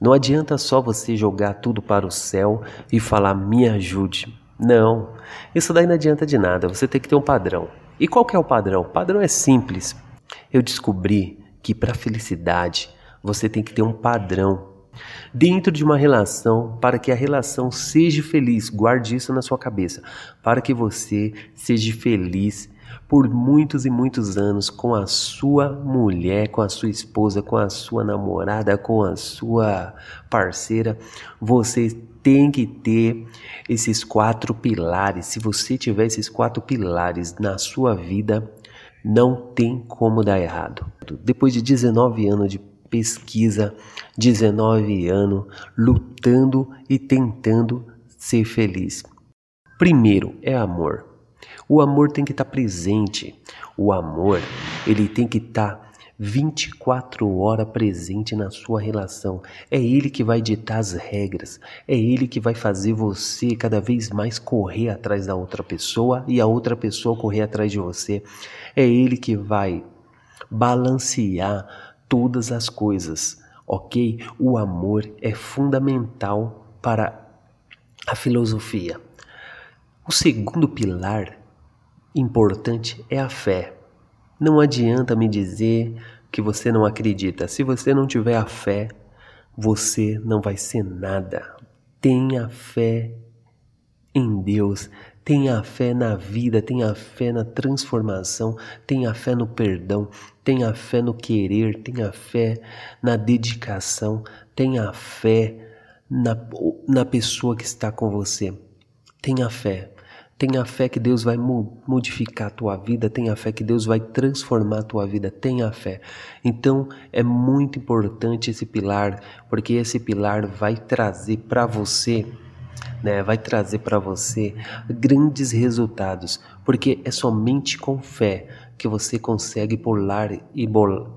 Não adianta só você jogar tudo para o céu e falar me ajude. Não, isso daí não adianta de nada. Você tem que ter um padrão. E qual que é o padrão? O padrão é simples. Eu descobri que para felicidade você tem que ter um padrão dentro de uma relação para que a relação seja feliz. Guarde isso na sua cabeça. Para que você seja feliz por muitos e muitos anos com a sua mulher, com a sua esposa, com a sua namorada, com a sua parceira, você tem que ter esses quatro pilares. Se você tiver esses quatro pilares na sua vida, não tem como dar errado. Depois de 19 anos de pesquisa, 19 anos lutando e tentando ser feliz. Primeiro é amor. O amor tem que estar tá presente. O amor, ele tem que estar tá 24 horas presente na sua relação. É ele que vai ditar as regras. É ele que vai fazer você cada vez mais correr atrás da outra pessoa e a outra pessoa correr atrás de você. É ele que vai balancear todas as coisas, ok? O amor é fundamental para a filosofia. O segundo pilar importante é a fé. Não adianta me dizer que você não acredita. Se você não tiver a fé, você não vai ser nada. Tenha fé em Deus, tenha fé na vida, tenha fé na transformação, tenha fé no perdão, tenha fé no querer, tenha fé na dedicação, tenha fé na, na pessoa que está com você. Tenha fé. Tenha fé que Deus vai modificar a tua vida, tenha fé que Deus vai transformar a tua vida, tenha fé. Então é muito importante esse pilar, porque esse pilar vai trazer para você, né, vai trazer para você grandes resultados, porque é somente com fé que você consegue pular e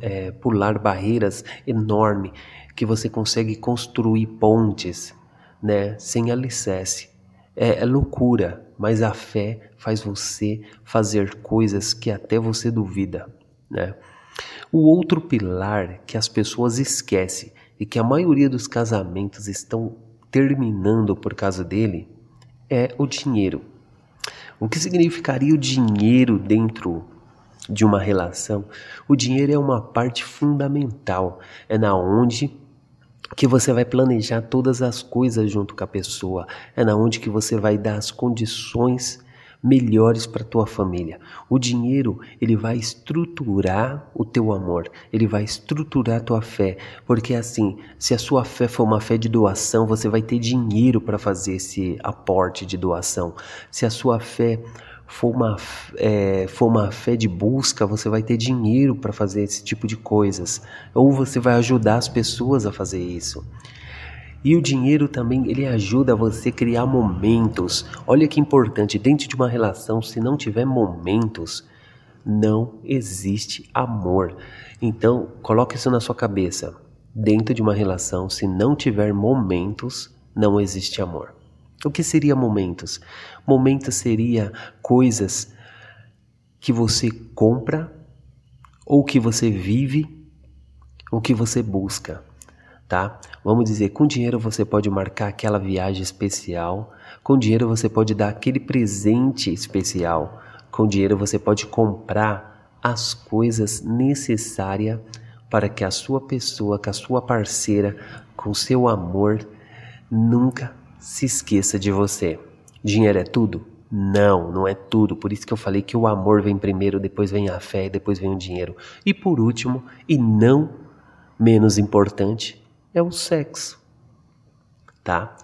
é, pular barreiras enormes, que você consegue construir pontes, né, sem alicerce. É, é loucura, mas a fé faz você fazer coisas que até você duvida, né? O outro pilar que as pessoas esquecem e que a maioria dos casamentos estão terminando por causa dele é o dinheiro. O que significaria o dinheiro dentro de uma relação? O dinheiro é uma parte fundamental, é na onde que você vai planejar todas as coisas junto com a pessoa. É na onde que você vai dar as condições melhores para tua família. O dinheiro, ele vai estruturar o teu amor, ele vai estruturar a tua fé, porque assim, se a sua fé for uma fé de doação, você vai ter dinheiro para fazer esse aporte de doação. Se a sua fé for uma, é, for uma fé de busca, você vai ter dinheiro para fazer esse tipo de coisas. Ou você vai ajudar as pessoas a fazer isso. E o dinheiro também ele ajuda você a criar momentos. Olha que importante, dentro de uma relação, se não tiver momentos, não existe amor. Então, coloque isso na sua cabeça. Dentro de uma relação, se não tiver momentos, não existe amor. O que seria momentos? Momentos seria coisas que você compra ou que você vive ou que você busca, tá? Vamos dizer, com dinheiro você pode marcar aquela viagem especial, com dinheiro você pode dar aquele presente especial, com dinheiro você pode comprar as coisas necessárias para que a sua pessoa, que a sua parceira, com seu amor, nunca se esqueça de você. Dinheiro é tudo? Não, não é tudo. Por isso que eu falei que o amor vem primeiro, depois vem a fé depois vem o dinheiro. E por último, e não menos importante, é o sexo. Tá?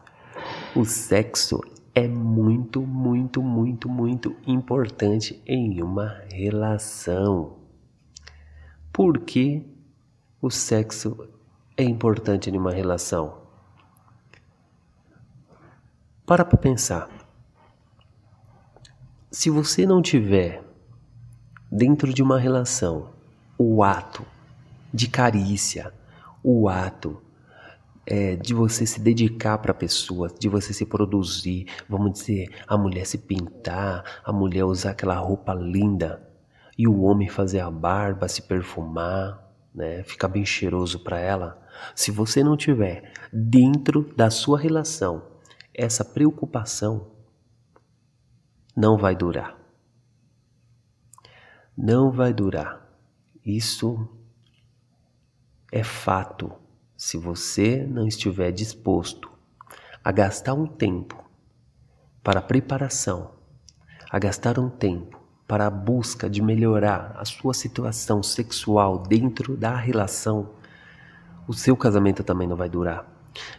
O sexo é muito, muito, muito, muito importante em uma relação. Por que o sexo é importante em uma relação? Para para pensar. Se você não tiver dentro de uma relação o ato de carícia, o ato é, de você se dedicar para a pessoa, de você se produzir, vamos dizer, a mulher se pintar, a mulher usar aquela roupa linda e o homem fazer a barba, se perfumar, né, ficar bem cheiroso para ela. Se você não tiver dentro da sua relação essa preocupação, não vai durar. Não vai durar. Isso é fato. Se você não estiver disposto a gastar um tempo para a preparação, a gastar um tempo para a busca de melhorar a sua situação sexual dentro da relação, o seu casamento também não vai durar.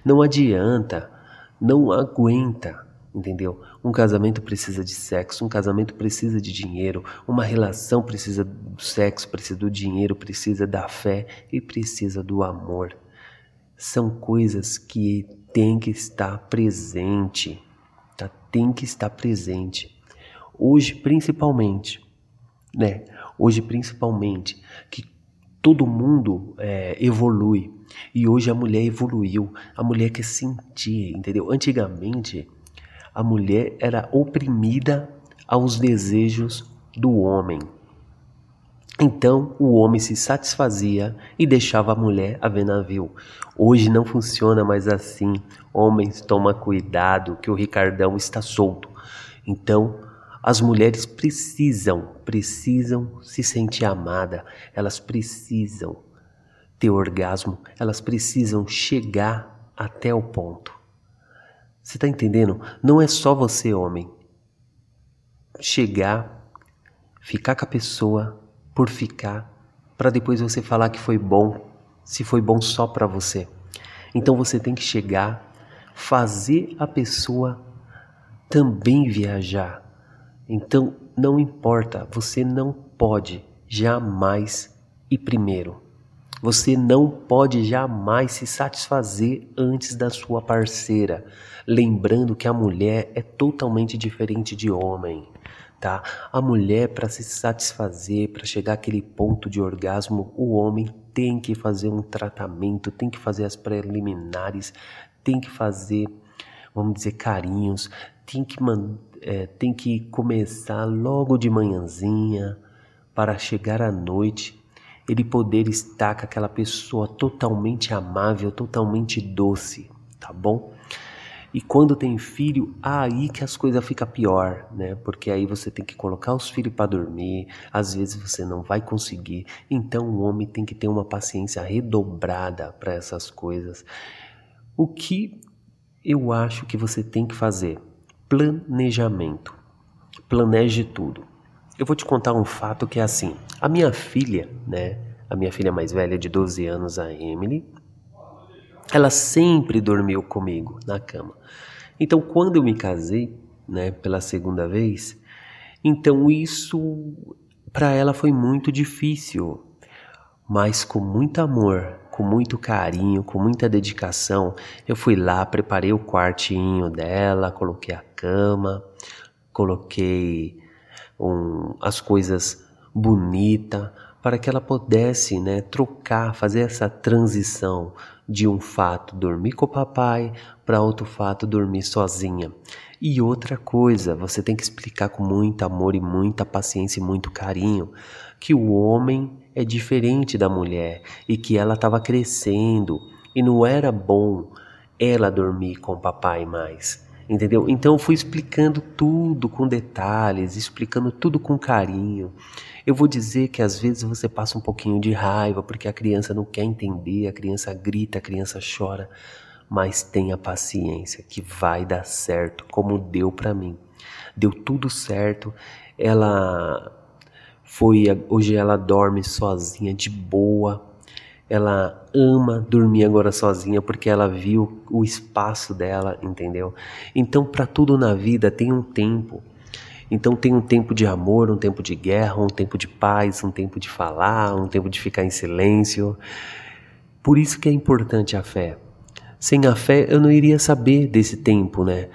Não adianta, não aguenta, entendeu? Um casamento precisa de sexo, um casamento precisa de dinheiro, uma relação precisa do sexo, precisa do dinheiro, precisa da fé e precisa do amor. São coisas que tem que estar presente, tá? Tem que estar presente. Hoje, principalmente, né? Hoje, principalmente, que todo mundo é, evolui. E hoje a mulher evoluiu. A mulher quer sentir, entendeu? Antigamente, a mulher era oprimida aos desejos do homem. Então o homem se satisfazia e deixava a mulher a ver navio. Hoje não funciona mais assim. Homens, toma cuidado que o Ricardão está solto. Então as mulheres precisam, precisam se sentir amada, elas precisam ter orgasmo, elas precisam chegar até o ponto. Você está entendendo? Não é só você, homem, chegar, ficar com a pessoa por ficar, para depois você falar que foi bom, se foi bom só para você. Então você tem que chegar, fazer a pessoa também viajar então, não importa, você não pode jamais ir primeiro. Você não pode jamais se satisfazer antes da sua parceira, lembrando que a mulher é totalmente diferente de homem, tá? A mulher para se satisfazer, para chegar àquele ponto de orgasmo, o homem tem que fazer um tratamento, tem que fazer as preliminares, tem que fazer, vamos dizer, carinhos, tem que é, tem que começar logo de manhãzinha para chegar à noite ele poder estar com aquela pessoa totalmente amável, totalmente doce, tá bom? E quando tem filho, aí que as coisas ficam pior, né? Porque aí você tem que colocar os filhos para dormir, às vezes você não vai conseguir. Então o homem tem que ter uma paciência redobrada para essas coisas. O que eu acho que você tem que fazer? planejamento. Planeje tudo. Eu vou te contar um fato que é assim. A minha filha, né? A minha filha mais velha de 12 anos, a Emily, ela sempre dormiu comigo na cama. Então, quando eu me casei, né, pela segunda vez, então isso para ela foi muito difícil, mas com muito amor, com muito carinho, com muita dedicação. Eu fui lá, preparei o quartinho dela, coloquei a cama, coloquei um, as coisas bonitas para que ela pudesse né, trocar, fazer essa transição de um fato dormir com o papai para outro fato dormir sozinha. E outra coisa, você tem que explicar com muito amor e muita paciência e muito carinho que o homem é diferente da mulher e que ela estava crescendo e não era bom ela dormir com o papai mais. Entendeu? Então eu fui explicando tudo com detalhes, explicando tudo com carinho. Eu vou dizer que às vezes você passa um pouquinho de raiva porque a criança não quer entender, a criança grita, a criança chora, mas tenha paciência que vai dar certo, como deu para mim. Deu tudo certo. Ela foi hoje ela dorme sozinha de boa. Ela ama dormir agora sozinha porque ela viu o espaço dela, entendeu? Então, para tudo na vida tem um tempo. Então tem um tempo de amor, um tempo de guerra, um tempo de paz, um tempo de falar, um tempo de ficar em silêncio. Por isso que é importante a fé. Sem a fé eu não iria saber desse tempo, né?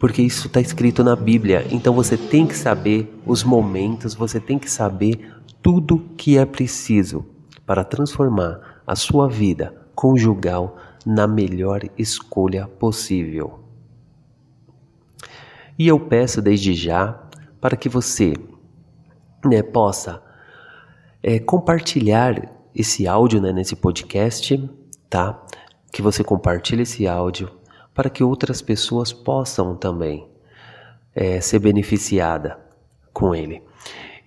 porque isso está escrito na Bíblia. Então você tem que saber os momentos, você tem que saber tudo que é preciso para transformar a sua vida conjugal na melhor escolha possível. E eu peço desde já para que você né, possa é, compartilhar esse áudio né, nesse podcast tá? Que você compartilhe esse áudio para que outras pessoas possam também é, ser beneficiada com ele.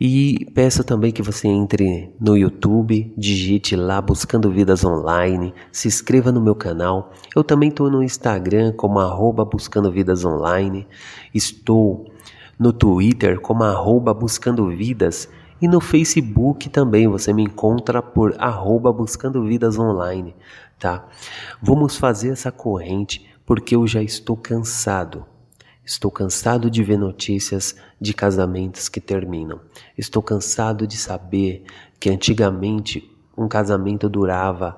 E peço também que você entre no YouTube, digite lá Buscando Vidas Online, se inscreva no meu canal. Eu também estou no Instagram como arroba Buscando Vidas Online, estou no Twitter como arroba Buscando Vidas e no Facebook também você me encontra por arroba Buscando Vidas Online, tá? Vamos fazer essa corrente porque eu já estou cansado Estou cansado de ver notícias de casamentos que terminam. Estou cansado de saber que antigamente um casamento durava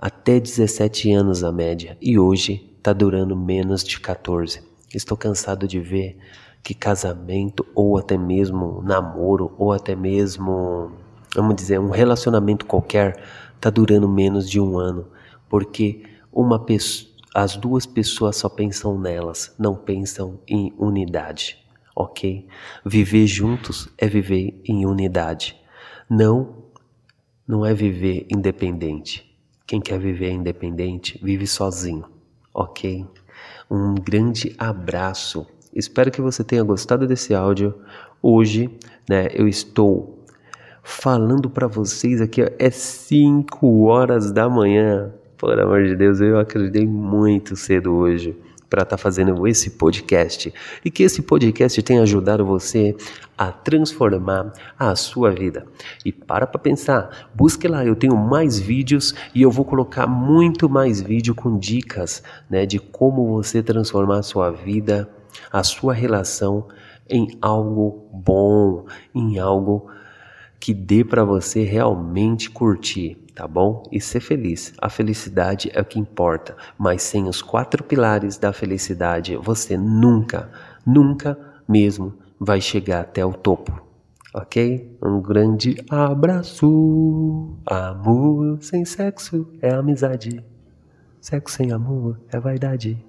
até 17 anos a média e hoje está durando menos de 14. Estou cansado de ver que casamento ou até mesmo namoro ou até mesmo, vamos dizer, um relacionamento qualquer está durando menos de um ano porque uma pessoa as duas pessoas só pensam nelas, não pensam em unidade, ok? Viver juntos é viver em unidade. Não, não é viver independente. Quem quer viver independente vive sozinho, ok? Um grande abraço. Espero que você tenha gostado desse áudio. Hoje, né, eu estou falando para vocês aqui, é 5 horas da manhã. Por amor de Deus, eu acreditei muito cedo hoje para estar tá fazendo esse podcast e que esse podcast tenha ajudado você a transformar a sua vida. E para para pensar, busque lá, eu tenho mais vídeos e eu vou colocar muito mais vídeo com dicas, né, de como você transformar a sua vida, a sua relação em algo bom, em algo que dê para você realmente curtir tá bom? E ser feliz. A felicidade é o que importa, mas sem os quatro pilares da felicidade, você nunca, nunca mesmo vai chegar até o topo. Ok? Um grande abraço. Amor sem sexo é amizade. Sexo sem amor é vaidade.